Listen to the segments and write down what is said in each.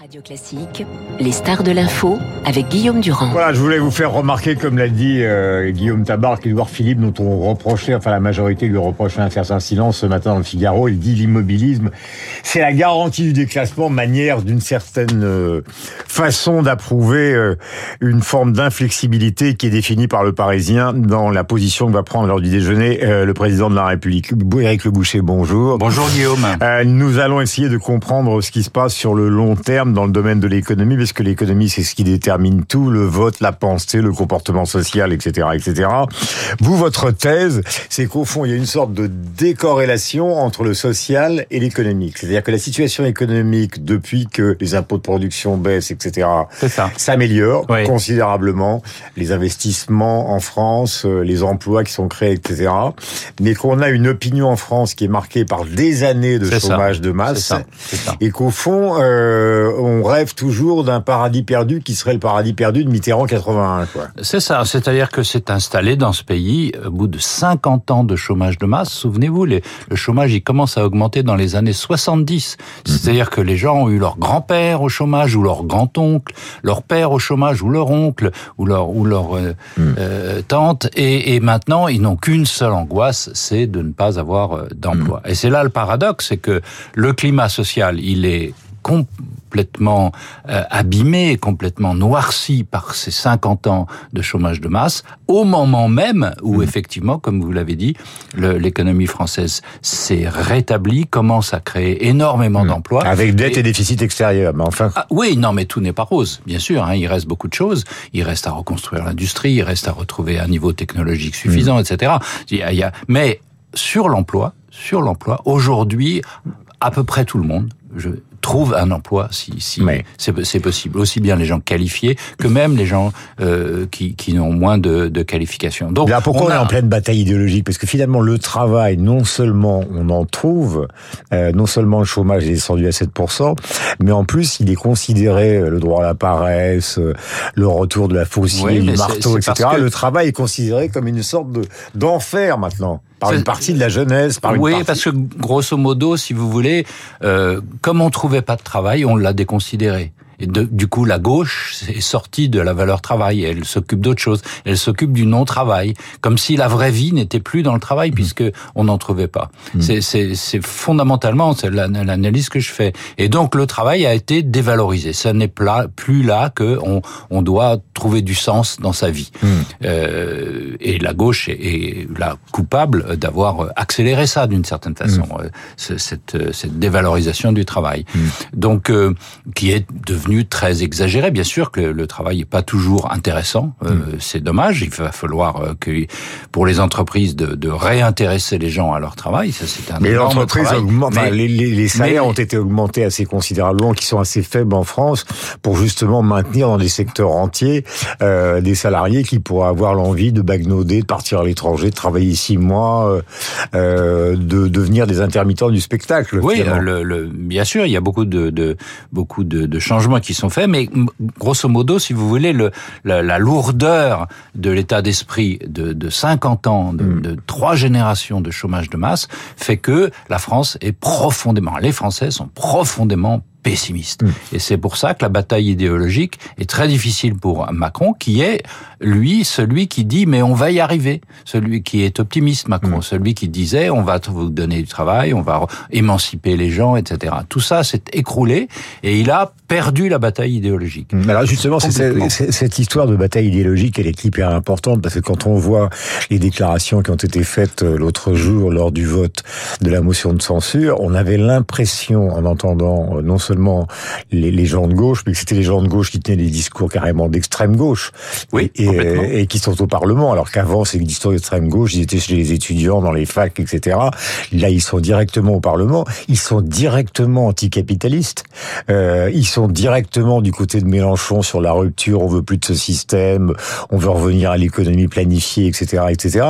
Radio Classique, les stars de l'info avec Guillaume Durand. Voilà, je voulais vous faire remarquer, comme l'a dit euh, Guillaume Tabar, qu'Edouard Philippe, dont on reprochait, enfin la majorité lui reprochait un certain silence ce matin dans le Figaro, il dit l'immobilisme, c'est la garantie du déclassement, manière d'une certaine euh, façon d'approuver euh, une forme d'inflexibilité qui est définie par le Parisien dans la position que va prendre lors du déjeuner le président de la République. Éric Le Boucher, bonjour. Bonjour Guillaume. nous allons essayer de comprendre ce qui se passe sur le long terme dans le domaine de l'économie, parce que l'économie, c'est ce qui détermine tout, le vote, la pensée, le comportement social, etc., etc. Vous, votre thèse, c'est qu'au fond, il y a une sorte de décorrélation entre le social et l'économique. C'est-à-dire que la situation économique, depuis que les impôts de production baissent, etc., s'améliore considérablement. Les investissements en France, euh, les emplois qui sont créés, etc. Mais qu'on a une opinion en France qui est marquée par des années de chômage de masse, et qu'au fond, euh, on rêve toujours d'un paradis perdu qui serait le paradis perdu de Mitterrand 81. C'est ça, c'est-à-dire que c'est installé dans ce pays au bout de 50 ans de chômage de masse. Souvenez-vous, le chômage il commence à augmenter dans les années 70. Mhm. C'est-à-dire que les gens ont eu leur grand-père au chômage ou leur grand-oncle, leur père au chômage ou leur oncle ou leur ou leur euh, mhm. euh, tante et, et, maintenant ils n'ont qu'une seule angoisse, c'est de ne pas avoir euh, d'emploi. Mhm. Et c'est là le paradoxe, c'est que le climat social, il est complètement euh, abîmé, complètement noirci par ces 50 ans de chômage de masse, au moment même où, mmh. effectivement, comme vous l'avez dit, l'économie française s'est rétablie, commence à créer énormément mmh. d'emplois. Avec dette et, déficit extérieur, mais enfin... Ah, oui, non, mais tout n'est pas rose, bien sûr. Hein, il reste beaucoup de choses. Il reste à reconstruire l'industrie, il reste à retrouver un niveau technologique suffisant, mmh. etc. Il y a, mais sur l'emploi, sur l'emploi, aujourd'hui, à peu près tout le monde, je, trouve un emploi si, si c'est possible. Aussi bien les gens qualifiés que même les gens euh, qui, qui ont moins de, de qualifications. Donc, Là, pourquoi on, est en pleine bataille idéologique? Parce que finalement, le travail, non seulement on en trouve, euh, non seulement le chômage est descendu à 7%, mais en plus, il est considéré, euh, le droit à la paresse, le retour de la faucille, du marteau, etc. Le travail est considéré comme une sorte d'enfer maintenant par une partie de la jeunesse, par oui, une parce que grosso modo, si vous voulez, euh, comme on trouvait pas de travail, on l'a déconsidéré. Et du coup, la gauche est sortie de la valeur travail. Elle s'occupe d'autre chose. Elle s'occupe du non-travail, comme si la vraie vie n'était plus dans le travail, mmh. puisque on n'en trouvait pas. Mmh. C'est fondamentalement l'analyse que je fais. Et donc, le travail a été dévalorisé. Ça n'est plus là que on, on, doit trouver du sens dans sa vie. Mmh. Euh, et la gauche est, la coupable d'avoir accéléré ça d'une certaine façon, euh, cette, cette dévalorisation du travail. Donc, euh, qui est devenu très exagéré. Bien sûr que le travail n'est pas toujours intéressant. Euh, mm. C'est dommage. Il va falloir euh, que pour les entreprises de, de réintéresser les gens à leur travail. Ça, c'est un mais l'entreprise augmente. les, les, salaires ont été augmentés assez considérablement, qui sont assez faibles en France, pour justement maintenir dans des secteurs entiers euh, des salariés qui pourraient avoir l'envie de bagnauder, de partir à l'étranger, de travailler six mois, euh, de devenir des intermittents du spectacle. Oui, le, le, bien sûr, il y a beaucoup de, de beaucoup de, de changements qui sont faits, mais grosso modo, si vous voulez, le, la, lourdeur de l'état d'esprit de, de, 50 ans, de, hmm. de, trois générations de chômage de masse, fait que la France est profondément, les Français sont profondément pessimiste. Mm. Et c'est pour ça que la bataille idéologique est très difficile pour Macron, qui est, lui, celui qui dit, mais on va y arriver. Celui qui est optimiste, Macron. Mm. Celui qui disait, on va vous donner du travail, on va émanciper les gens, etc. Tout ça s'est écroulé et il a perdu la bataille idéologique. Mm. Alors justement, c'est cette histoire de bataille idéologique, elle est hyper importante parce que quand on voit les déclarations qui ont été faites euh, l'autre jour lors du vote de la motion de censure, on avait l'impression, en entendant euh, non seulement seulement les, gens de gauche, mais que c'était les gens de gauche qui tenaient des discours carrément d'extrême gauche. Oui, et, et, qui sont au Parlement. Alors qu'avant, ces discours d'extrême gauche, ils étaient chez les étudiants, dans les facs, etc. Là, ils sont directement au Parlement. Ils sont directement anticapitalistes. Euh, ils sont directement du côté de Mélenchon sur la rupture. On veut plus de ce système. On veut revenir à l'économie planifiée, etc., etc.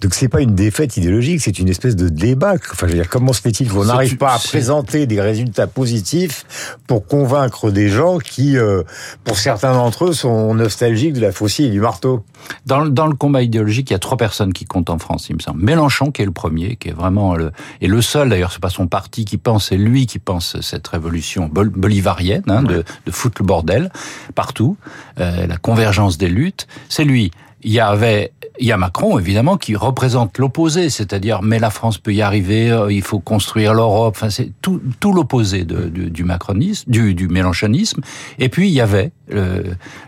Donc c'est pas une défaite idéologique, c'est une espèce de débat. Enfin, je veux dire, comment se fait-il qu'on n'arrive pas à présenter des résultats positifs pour convaincre des gens qui, euh, pour certains d'entre eux, sont nostalgiques de la faucille et du marteau. Dans, dans le combat idéologique, il y a trois personnes qui comptent en France, il me semble. Mélenchon, qui est le premier, qui est vraiment le, et le seul, d'ailleurs, c'est pas son parti qui pense, c'est lui qui pense cette révolution bolivarienne, hein, de, de foutre le bordel partout, euh, la convergence des luttes. C'est lui. Il y avait il y a Macron, évidemment, qui représente l'opposé, c'est-à-dire mais la France peut y arriver, euh, il faut construire l'Europe. Enfin, c'est tout, tout l'opposé du, du, macronisme, du, du mélanchonisme. Et puis il y avait euh,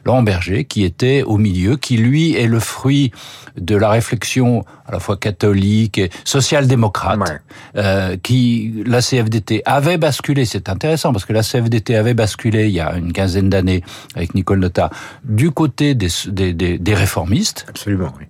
Laurent Berger qui était au milieu, qui lui est le fruit de la réflexion à la fois catholique et social-démocrate, euh, qui la CFDT avait basculé. C'est intéressant parce que la CFDT avait basculé il y a une quinzaine d'années avec Nicole Notat du côté des, des, des, des réformistes. Absolument. Oui.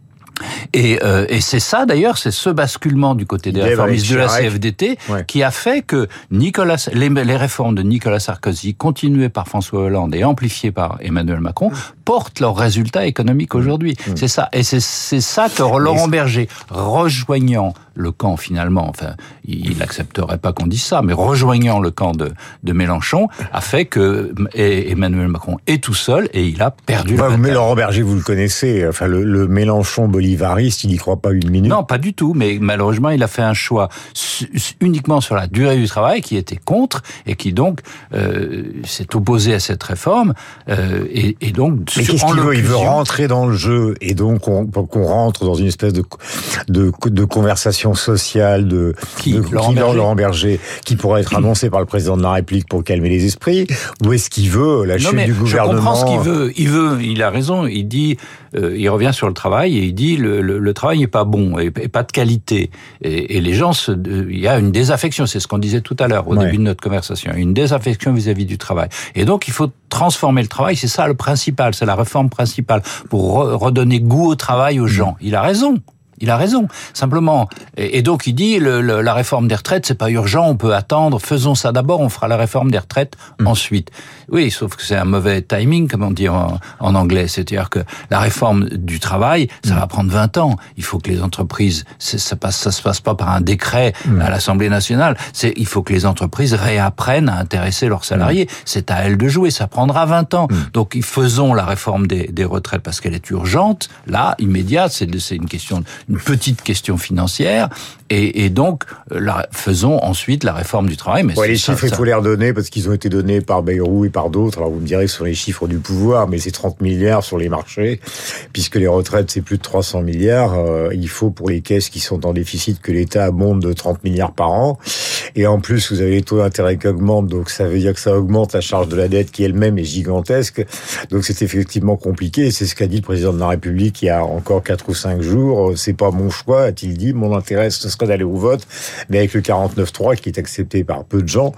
Et, euh, et c'est ça d'ailleurs, c'est ce basculement du côté des réformistes de la CFDT ouais. qui a fait que Nicolas, les, les, réformes de Nicolas Sarkozy, continuées par François Hollande et amplifiées par Emmanuel Macron, portent leurs résultats économiques aujourd'hui. Mmh. C'est ça. Et c'est ça que Laurent Berger, rejoignant le camp finalement, enfin, il n'accepterait pas qu'on dise ça, mais rejoignant le camp de, de Mélenchon, a fait que Emmanuel Macron est tout seul et il a perdu bah, Mais Laurent Berger, vous le connaissez, enfin, le, le Mélenchon il n'y croit pas une minute. Non, pas du tout, mais malheureusement, il a fait un choix uniquement sur la durée du travail, qui était contre, et qui donc euh, s'est opposé à cette réforme, euh, et, et, donc... Mais qu'est-ce qu'il veut? Il veut rentrer dans le jeu, et donc qu'on qu rentre dans une espèce de, de, de conversation sociale de qui, de, Laurent, qui, Berger. Laurent Berger, qui pourrait être annoncé par le président de la République pour calmer les esprits, ou est-ce qu'il veut la non, chute du gouvernement Je comprends ce qu'il veut. Il veut, il a raison. Il dit, euh, il revient sur le travail et il dit le, le, le travail n'est pas bon et, et, pas de qualité. Et, et les gens, se, il y a une désaffection. C'est ce qu'on disait tout à l'heure au ouais. début de notre conversation. Une désaffection vis-à-vis -vis du travail. Et donc il faut transformer le travail. C'est ça le principal. C'est la réforme principale pour re redonner goût au travail aux gens. Il a raison. Il a raison. Simplement, et, donc il dit le, le, la réforme des retraites, c'est pas urgent, on peut attendre. Faisons ça d'abord, on fera la réforme des retraites mmh. ensuite. Oui, sauf que c'est un mauvais timing, comme on dit en, en anglais. C'est-à-dire que la réforme du travail, ça mmh. va prendre 20 ans. Il faut que les entreprises, ça passe, ça se passe pas par un décret mmh. à l'Assemblée nationale. C'est, il faut que les entreprises réapprennent à intéresser leurs salariés. C'est à elles de jouer. Ça prendra 20 ans. Donc, faisons la réforme des, des retraites parce qu'elle est urgente. Là, immédiate, c'est une question une petite question financière et, et donc la, faisons ensuite la réforme du travail. Mais ouais, les chiffres, ça, il faut les redonner parce qu'ils ont été donnés par Bayrou et par d'autres. Alors vous me direz que ce sont les chiffres du pouvoir, mais c'est 30 milliards sur les marchés, puisque les retraites c'est plus de 300 milliards. Euh, il faut pour les caisses qui sont en déficit que l'État monte de 30 milliards par an. Et en plus, vous avez les taux d'intérêt qui augmentent, donc ça veut dire que ça augmente la charge de la dette qui elle-même est gigantesque. Donc c'est effectivement compliqué. C'est ce qu'a dit le président de la République il y a encore quatre ou cinq jours. C'est pas mon choix, a-t-il dit. Mon intérêt, ce serait d'aller au vote. Mais avec le 49.3 qui est accepté par peu de gens,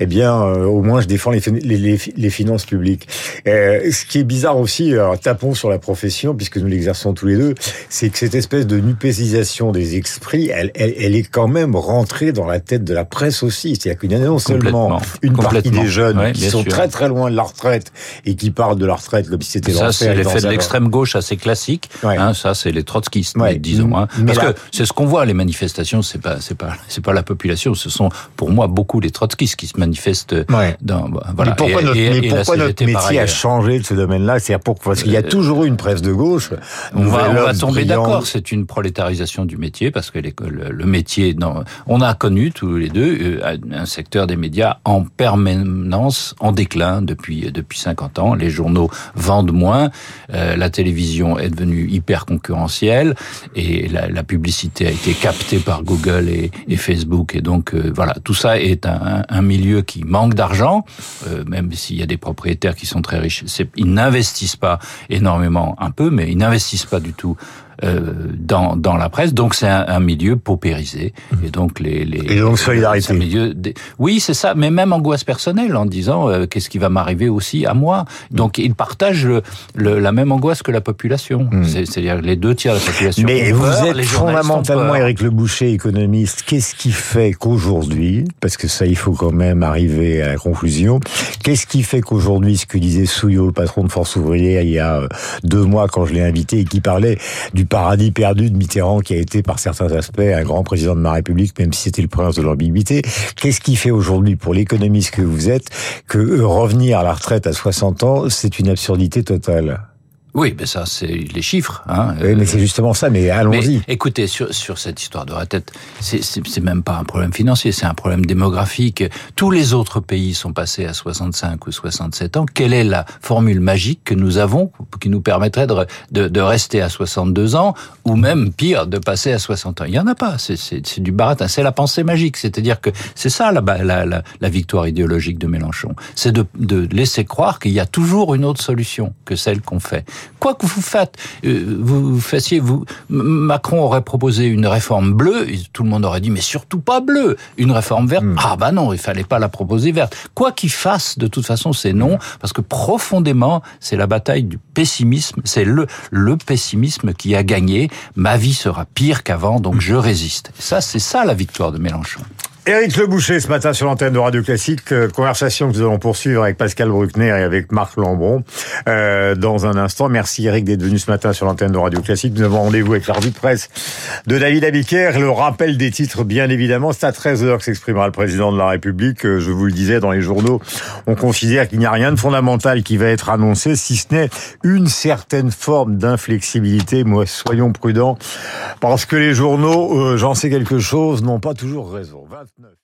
eh bien, euh, au moins, je défends les, les, les finances publiques. Euh, ce qui est bizarre aussi, alors, tapons sur la profession, puisque nous l'exerçons tous les deux, c'est que cette espèce de nupésisation des esprits, elle, elle, elle, est quand même rentrée dans la tête de la presse aussi. C'est-à-dire qu'il y a non seulement une partie des jeunes ouais, qui sont sûr. très très loin de la retraite et qui parlent de la retraite comme si c'était Ça, c'est l'effet de l'extrême gauche assez classique. Ouais. Hein, ça, c'est les trotskistes, ouais. Disons. Hein. Parce là... que c'est ce qu'on voit, les manifestations, c'est pas, c'est pas, c'est pas la population, ce sont pour moi beaucoup les trotskistes qui se manifestent. Ouais. Dans, voilà. Mais pourquoi et, notre, et, mais pourquoi notre métier a changé de ce domaine-là? C'est pourquoi parce qu'il y a toujours eu une presse de gauche. On va, on va tomber d'accord. C'est une prolétarisation du métier parce que les, le, le, métier, non, on a connu tous les deux euh, un secteur des médias en permanence en déclin depuis depuis 50 ans. Les journaux vendent moins, euh, la télévision est devenue hyper concurrentielle et la, la publicité a été captée par Google et, et Facebook et donc euh, voilà tout ça est un, un milieu qui manque d'argent, euh, même s'il y a des propriétaires qui sont très riches. Ils n'investissent pas énormément, un peu, mais ils n'investissent pas du tout euh, dans, dans la presse. Donc c'est un, un, milieu paupérisé. Et donc les, les et donc solidarité. Milieu des... Oui, c'est ça. Mais même angoisse personnelle en disant euh, qu'est-ce qui va m'arriver aussi à moi. Donc ils partagent le, le, la même angoisse que la population. Mmh. C'est-à-dire les deux tiers de la population. Mais vous peur, êtes fondamentalement Éric Le Boucher, économiste. Qu'est-ce qui fait qu'aujourd'hui, parce que ça il faut quand même arriver à la conclusion, qu'est-ce qui fait qu'aujourd'hui, ce que disait Souillot, le patron de Force ouvrière, il y a euh, deux mois quand je l'ai invité et qui parlait du paradis perdu de Mitterrand, qui a été par certains aspects un grand président de ma République, même si c'était le prince de l'ambiguïté. Qu'est-ce qui fait aujourd'hui, pour l'économiste que vous êtes, que revenir à la retraite à 60 ans, c'est une absurdité totale? Oui, mais ça, c'est les chiffres. Hein. Oui, mais c'est justement ça, mais allons-y. Écoutez, sur, sur cette histoire de retraite, c'est même pas un problème financier, c'est un problème démographique. Tous les autres pays sont passés à 65 ou 67 ans. Quelle est la formule magique que nous avons qui nous permettrait de, de, de rester à 62 ans ou même pire, de passer à 60 ans? Il y en a pas. C'est du baratin. C'est la pensée magique. C'est-à-dire que c'est ça la, la, la, la, victoire idéologique de Mélenchon. C'est de, de laisser croire qu'il y a toujours une autre solution que celle qu'on fait. Quoi que vous faites, euh, vous fassiez, vous, Macron aurait proposé une réforme bleue, et tout le monde aurait dit, mais surtout pas bleue, une réforme verte. Hmm. Ah bah non, il fallait pas la proposer verte. Quoi qu'il fasse, de toute façon, c'est non, parce que profondément, c'est la bataille du pessimisme, c'est le, le pessimisme qui a gagné. Ma vie sera pire qu'avant, donc je résiste. Ça, c'est ça la victoire de Mélenchon. Éric Leboucher ce matin sur l'antenne de Radio Classique, euh, conversation que nous allons poursuivre avec Pascal Bruckner et avec Marc Lambron euh, dans un instant. Merci Eric d'être venu ce matin sur l'antenne de Radio Classique. Nous avons rendez-vous avec la revue de presse de David Abiker. Le rappel des titres, bien évidemment, c'est à 13h que s'exprimera le président de la République. Euh, je vous le disais dans les journaux, on considère qu'il n'y a rien de fondamental qui va être annoncé, si ce n'est une certaine forme d'inflexibilité. Moi, soyons prudents, parce que les journaux, euh, j'en sais quelque chose, n'ont pas toujours raison. 2019.